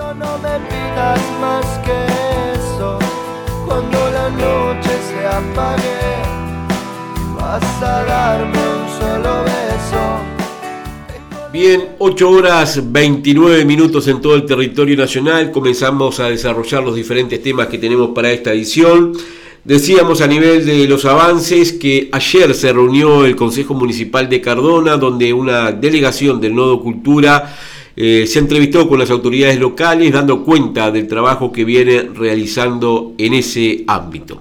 No me pidas más que eso, cuando la noche se apague, vas a darme un solo beso. Bien, 8 horas 29 minutos en todo el territorio nacional. Comenzamos a desarrollar los diferentes temas que tenemos para esta edición. Decíamos a nivel de los avances que ayer se reunió el Consejo Municipal de Cardona, donde una delegación del Nodo Cultura eh, se entrevistó con las autoridades locales, dando cuenta del trabajo que viene realizando en ese ámbito.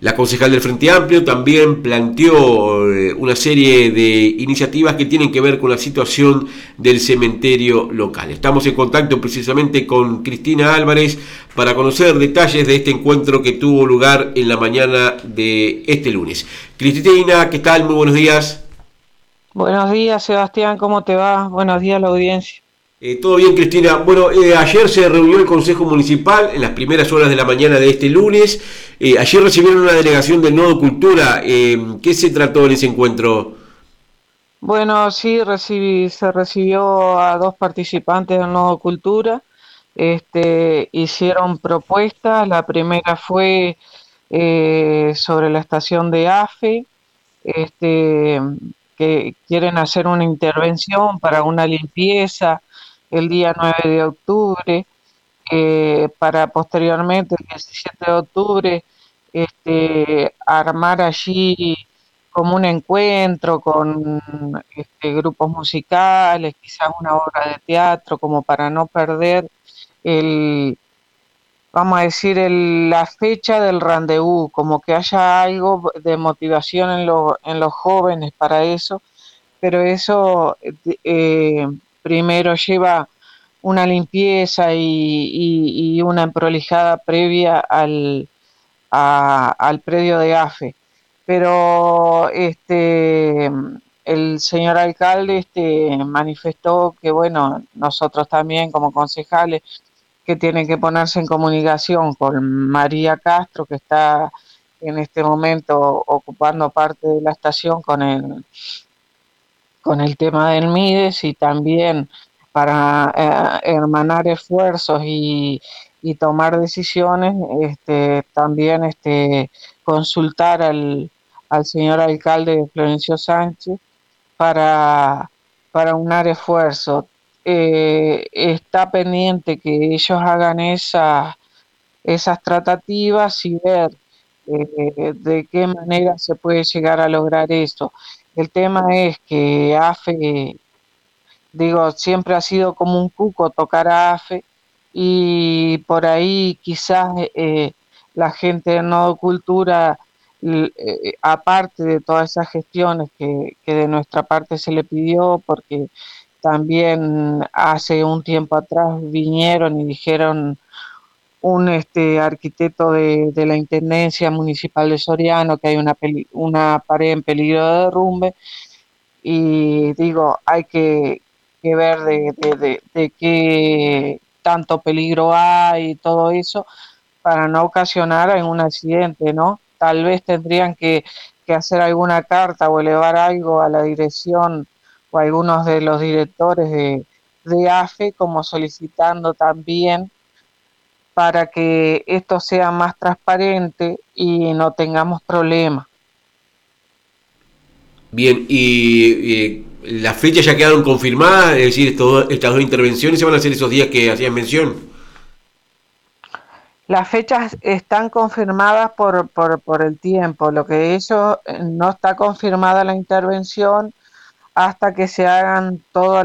La concejal del Frente Amplio también planteó eh, una serie de iniciativas que tienen que ver con la situación del cementerio local. Estamos en contacto precisamente con Cristina Álvarez para conocer detalles de este encuentro que tuvo lugar en la mañana de este lunes. Cristina, ¿qué tal? Muy buenos días. Buenos días, Sebastián, ¿cómo te va? Buenos días la audiencia. Eh, Todo bien, Cristina. Bueno, eh, ayer se reunió el Consejo Municipal en las primeras horas de la mañana de este lunes. Eh, ayer recibieron una delegación del Nodo Cultura. ¿Qué se trató en ese encuentro? Bueno, sí, recibí, se recibió a dos participantes del Nodo Cultura. Este, hicieron propuestas. La primera fue sobre la estación de AFE. Este, que quieren hacer una intervención para una limpieza el día 9 de octubre, eh, para posteriormente, el 17 de octubre, este, armar allí como un encuentro con este, grupos musicales, quizás una obra de teatro, como para no perder el, vamos a decir, el, la fecha del rendezvous, como que haya algo de motivación en, en los jóvenes para eso, pero eso eh, primero lleva una limpieza y, una prolijada previa al, al predio de AFE. Pero este el señor alcalde este, manifestó que, bueno, nosotros también como concejales que tienen que ponerse en comunicación con María Castro, que está en este momento ocupando parte de la estación con el, con el tema del MIDES y también para eh, hermanar esfuerzos y, tomar decisiones, este, también este, consultar al, señor alcalde de Florencio Sánchez para, para unar esfuerzos. Eh, está pendiente que ellos hagan esa, esas tratativas y ver eh, de qué manera se puede llegar a lograr eso. El tema es que AFE, digo, siempre ha sido como un cuco tocar a AFE y por ahí quizás eh, la gente de Nodo Cultura, eh, aparte de todas esas gestiones que, que de nuestra parte se le pidió, porque también hace un tiempo atrás vinieron y dijeron un este, arquitecto de, la Intendencia Municipal de Soriano que hay una, una pared en peligro de derrumbe y digo, hay que, ver de, de, qué tanto peligro hay y todo eso para no ocasionar un accidente, ¿no? Tal vez tendrían que, que hacer alguna carta o elevar algo a la dirección o a algunos de los directores de, de AFE como solicitando también para que esto sea más transparente y no tengamos problemas. Bien, y, las fechas ya quedaron confirmadas, es decir, estas dos intervenciones se van a hacer esos días que hacían mención. Las fechas están confirmadas por, por, por el tiempo, lo que eso eh, no está confirmada la intervención hasta que se hagan todos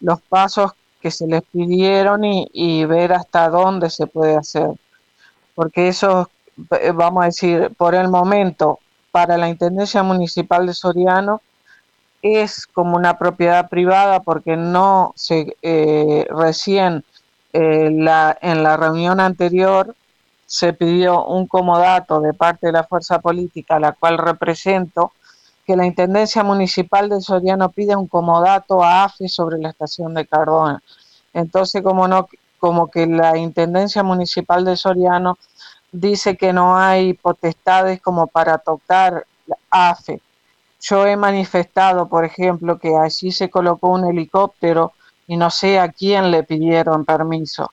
los pasos que se les pidieron y, ver hasta dónde se puede hacer. Porque eso, eh, vamos a decir, por el momento, para la Intendencia Municipal de Soriano, es como una propiedad privada porque no se eh, recién eh, la, en la reunión anterior se pidió un comodato de parte de la fuerza política la cual represento que la Intendencia Municipal de Soriano pide un comodato a AFE sobre la estación de Cardona. Entonces, como, no, como que la Intendencia Municipal de Soriano dice que no hay potestades como para tocar AFE. Yo he manifestado, por ejemplo, que allí se colocó un helicóptero y no sé a quién le pidieron permiso.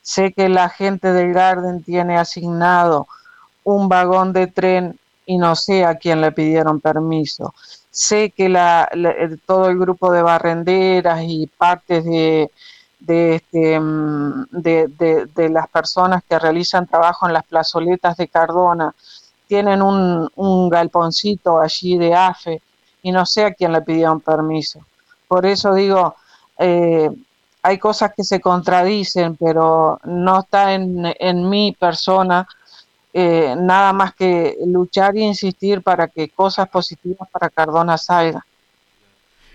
Sé que la gente del Garden tiene asignado un vagón de tren y no sé a quién le pidieron permiso. Sé que la, todo el grupo de barrenderas y partes de, de, este, mm, de, de, las personas que realizan trabajo en las plazoletas de Cardona tienen un, un galponcito allí de AFE y no sé a quién le pidieron permiso. Por eso digo, eh, hay cosas que se contradicen, pero no está en, en mi persona eh, nada más que luchar e insistir para que cosas positivas para Cardona salgan.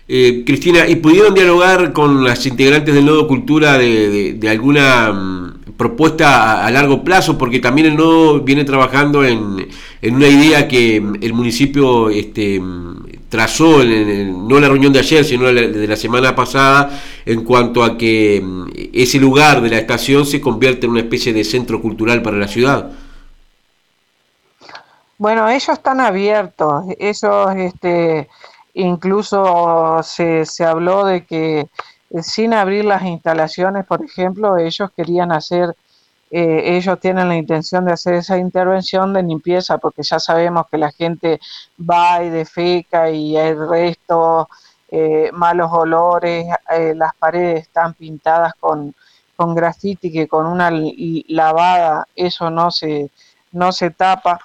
Eh, Cristina, ¿y pudieron dialogar con las integrantes del Nodo Cultura de, alguna mm, propuesta a, largo plazo? Porque también el Nodo viene trabajando en, una idea que mm, el municipio este, mm, trazó, en, no en la reunión de ayer, sino de la semana pasada, en cuanto a que ese lugar de la estación se convierte en una especie de centro cultural para la ciudad. Bueno, ellos están abiertos, ellos este, incluso se, se habló de que eh, sin abrir las instalaciones, por ejemplo, ellos querían hacer, eh, ellos tienen la intención de hacer esa intervención de limpieza, porque ya sabemos que la gente va y defeca y hay restos, eh, malos olores, las paredes están pintadas con, con grafiti que con una lavada eso no se, no se tapa.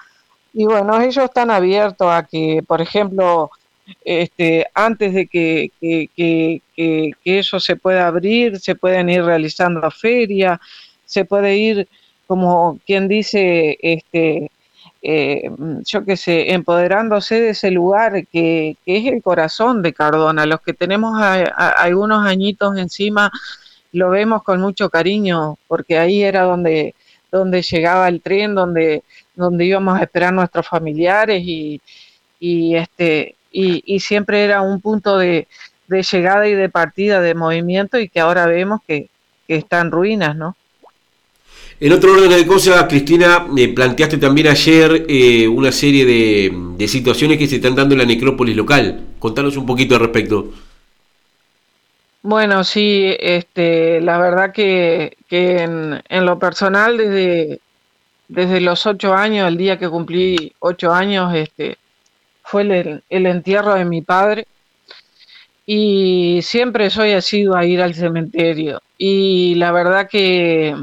Y bueno, ellos están abiertos a que, por ejemplo, este, antes de que, que, eso se pueda abrir, se pueden ir realizando ferias, se puede ir, como quien dice, este, eh, yo qué sé, empoderándose de ese lugar que, es el corazón de Cardona. Los que tenemos algunos añitos encima lo vemos con mucho cariño, porque ahí era donde, donde llegaba el tren, donde donde íbamos a esperar nuestros familiares y, este, y, siempre era un punto de, llegada y de partida de movimiento y que ahora vemos que, está en ruinas, ¿no? En otro orden de cosas, Cristina, eh, planteaste también ayer eh, una serie de, situaciones que se están dando en la necrópolis local. Contanos un poquito al respecto. Bueno, sí, este, la verdad que, en, en, lo personal, desde, desde los ocho años, el día que cumplí ocho años, este, fue el, entierro de mi padre. Y siempre soy asiduo a ir al cementerio. Y la verdad que,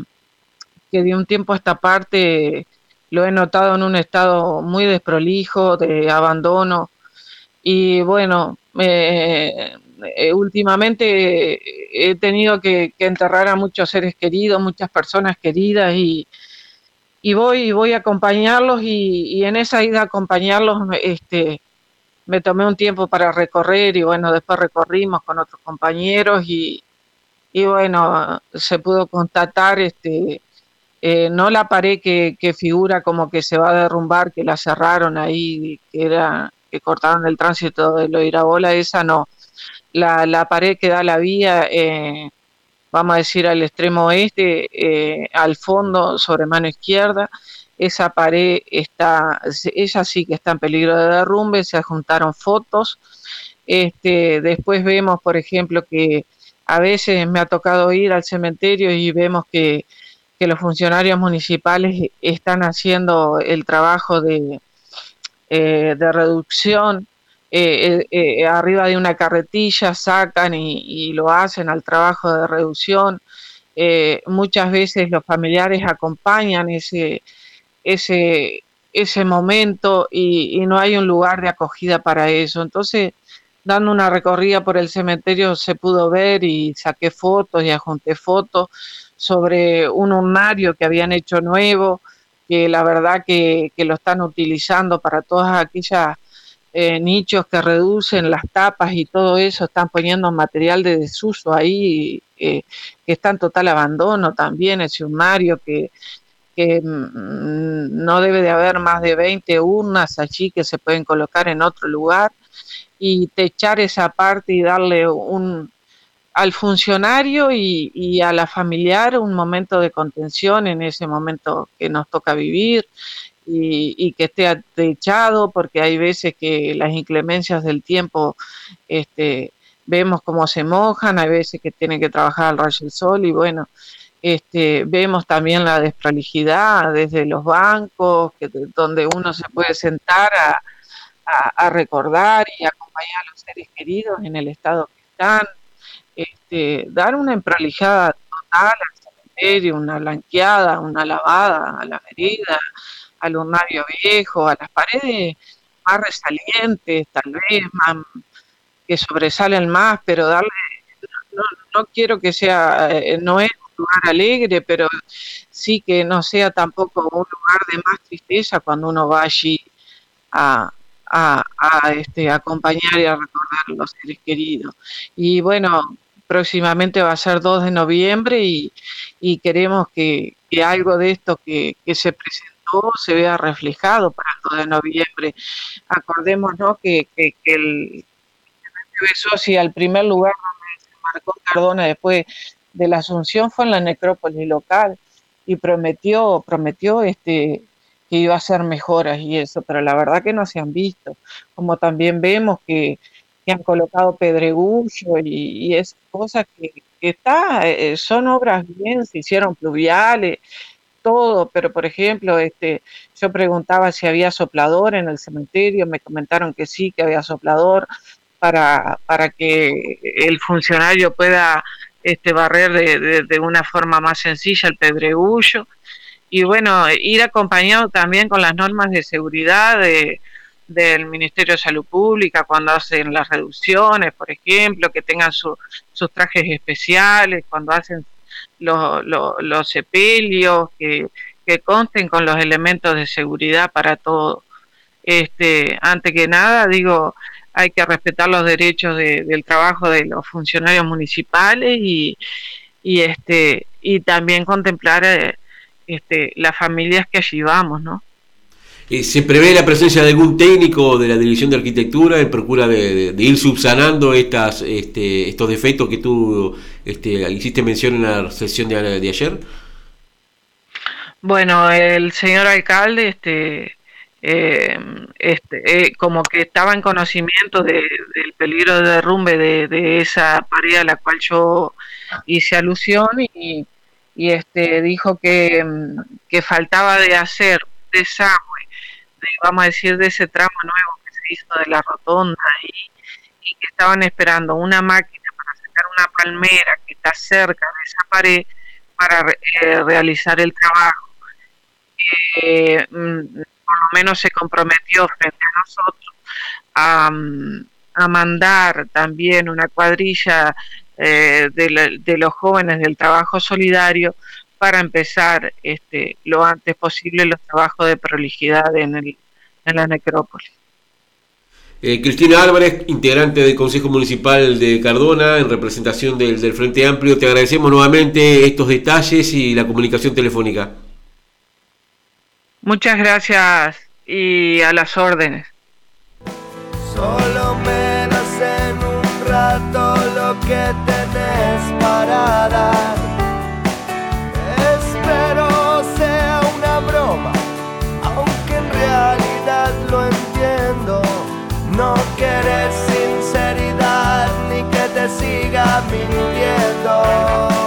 que de un tiempo a esta parte lo he notado en un estado muy desprolijo, de abandono. Y bueno, eh, últimamente he tenido que, enterrar a muchos seres queridos, muchas personas queridas y, y voy, voy a acompañarlos y, en esa ida a acompañarlos este, me tomé un tiempo para recorrer y bueno, después recorrimos con otros compañeros y, y bueno, se pudo constatar este, eh, no la pared que, figura como que se va a derrumbar, que la cerraron ahí, que era que cortaron el tránsito de lo Irabola, esa no. La, la pared que da la vía eh, vamos a decir, al extremo oeste, eh, al fondo, sobre mano izquierda. Esa pared está, ella sí que está en peligro de derrumbe, se juntaron fotos. Este, después vemos, por ejemplo, que a veces me ha tocado ir al cementerio y vemos que, los funcionarios municipales están haciendo el trabajo de, eh, de reducción eh, eh, eh, arriba de una carretilla, sacan y, lo hacen al trabajo de reducción. muchas veces los familiares acompañan ese, ese, ese momento y, no hay un lugar de acogida para eso. Entonces, dando una recorrida por el cementerio se pudo ver y saqué fotos y adjunté fotos sobre un urnario que habían hecho nuevo, que la verdad que, que lo están utilizando para todas aquellas eh, nichos que reducen las tapas y todo eso, están poniendo material de desuso ahí, eh, que está en total abandono también, ese sumario que, que mm, no debe de haber más de 20 urnas allí que se pueden colocar en otro lugar y techar esa parte y darle un al funcionario y, a la familiar un momento de contención en ese momento que nos toca vivir y, que esté atechado, porque hay veces que las inclemencias del tiempo este, vemos cómo se mojan, hay veces que tienen que trabajar al rayo del sol y bueno, este, vemos también la desprolijidad desde los bancos, donde uno se puede sentar a, recordar y acompañar a los seres queridos en el estado que están, este, dar una emprolijada total al cementerio, una blanqueada, una lavada a la herida, al lunario viejo, a las paredes más resalientes, tal vez más que sobresalen más, pero darle, no, quiero que sea, eh, no es un lugar alegre, pero sí que no sea tampoco un lugar de más tristeza cuando uno va allí a, a, este, acompañar y a recordar a los seres queridos. Y bueno, próximamente va a ser 2 de noviembre y, queremos que, algo de esto que, que se presentó se vea reflejado para el 2 de noviembre. Acordémonos que, que, que el Besosi al primer lugar donde se marcó Cardona después de la Asunción fue en la necrópolis local y prometió, prometió este que iba a hacer mejoras y eso, pero la verdad que no se han visto. Como también vemos que, han colocado pedregullo y, y es cosas que, que está, eh, son obras bien, se hicieron pluviales, todo, pero por ejemplo, este, yo preguntaba si había soplador en el cementerio, me comentaron que sí, que había soplador para, para que el funcionario pueda este, barrer de, de, una forma más sencilla el pedregullo. Y bueno, ir acompañado también con las normas de seguridad de, del Ministerio de Salud Pública cuando hacen las reducciones, por ejemplo, que tengan sus trajes especiales, cuando hacen los, sepelios, que, consten con los elementos de seguridad para todo. Este, antes que nada, digo, hay que respetar los derechos del trabajo de los funcionarios municipales y, y este y también contemplar eh, este, las familias que allí vamos, ¿no? Eh, ¿Se prevé la presencia de algún técnico de la División de Arquitectura en procura de, ir subsanando estas, este, estos defectos que tú este, hiciste mención en la sesión de, ayer? Bueno, el señor alcalde, este, eh, este eh, como que estaba en conocimiento del peligro de derrumbe de, esa pared a la cual yo hice alusión y, y este dijo que, que faltaba de hacer desagüe vamos a decir, de ese tramo nuevo que se hizo de la rotonda y, que estaban esperando una máquina para sacar una palmera que está cerca de esa pared para eh, realizar el trabajo. Eh, mm, por lo menos se comprometió frente a nosotros a, mm, mandar también una cuadrilla eh, de, de, los jóvenes del trabajo solidario para empezar este, lo antes posible los trabajos de prolijidad en, el, en la necrópolis. Eh, Cristina Álvarez, integrante del Consejo Municipal de Cardona, en representación del, del Frente Amplio, te agradecemos nuevamente estos detalles y la comunicación telefónica. Muchas gracias y a las órdenes. Solo me en un rato lo que tenés para dar entiendo. No querer sinceridad ni que te siga mintiendo.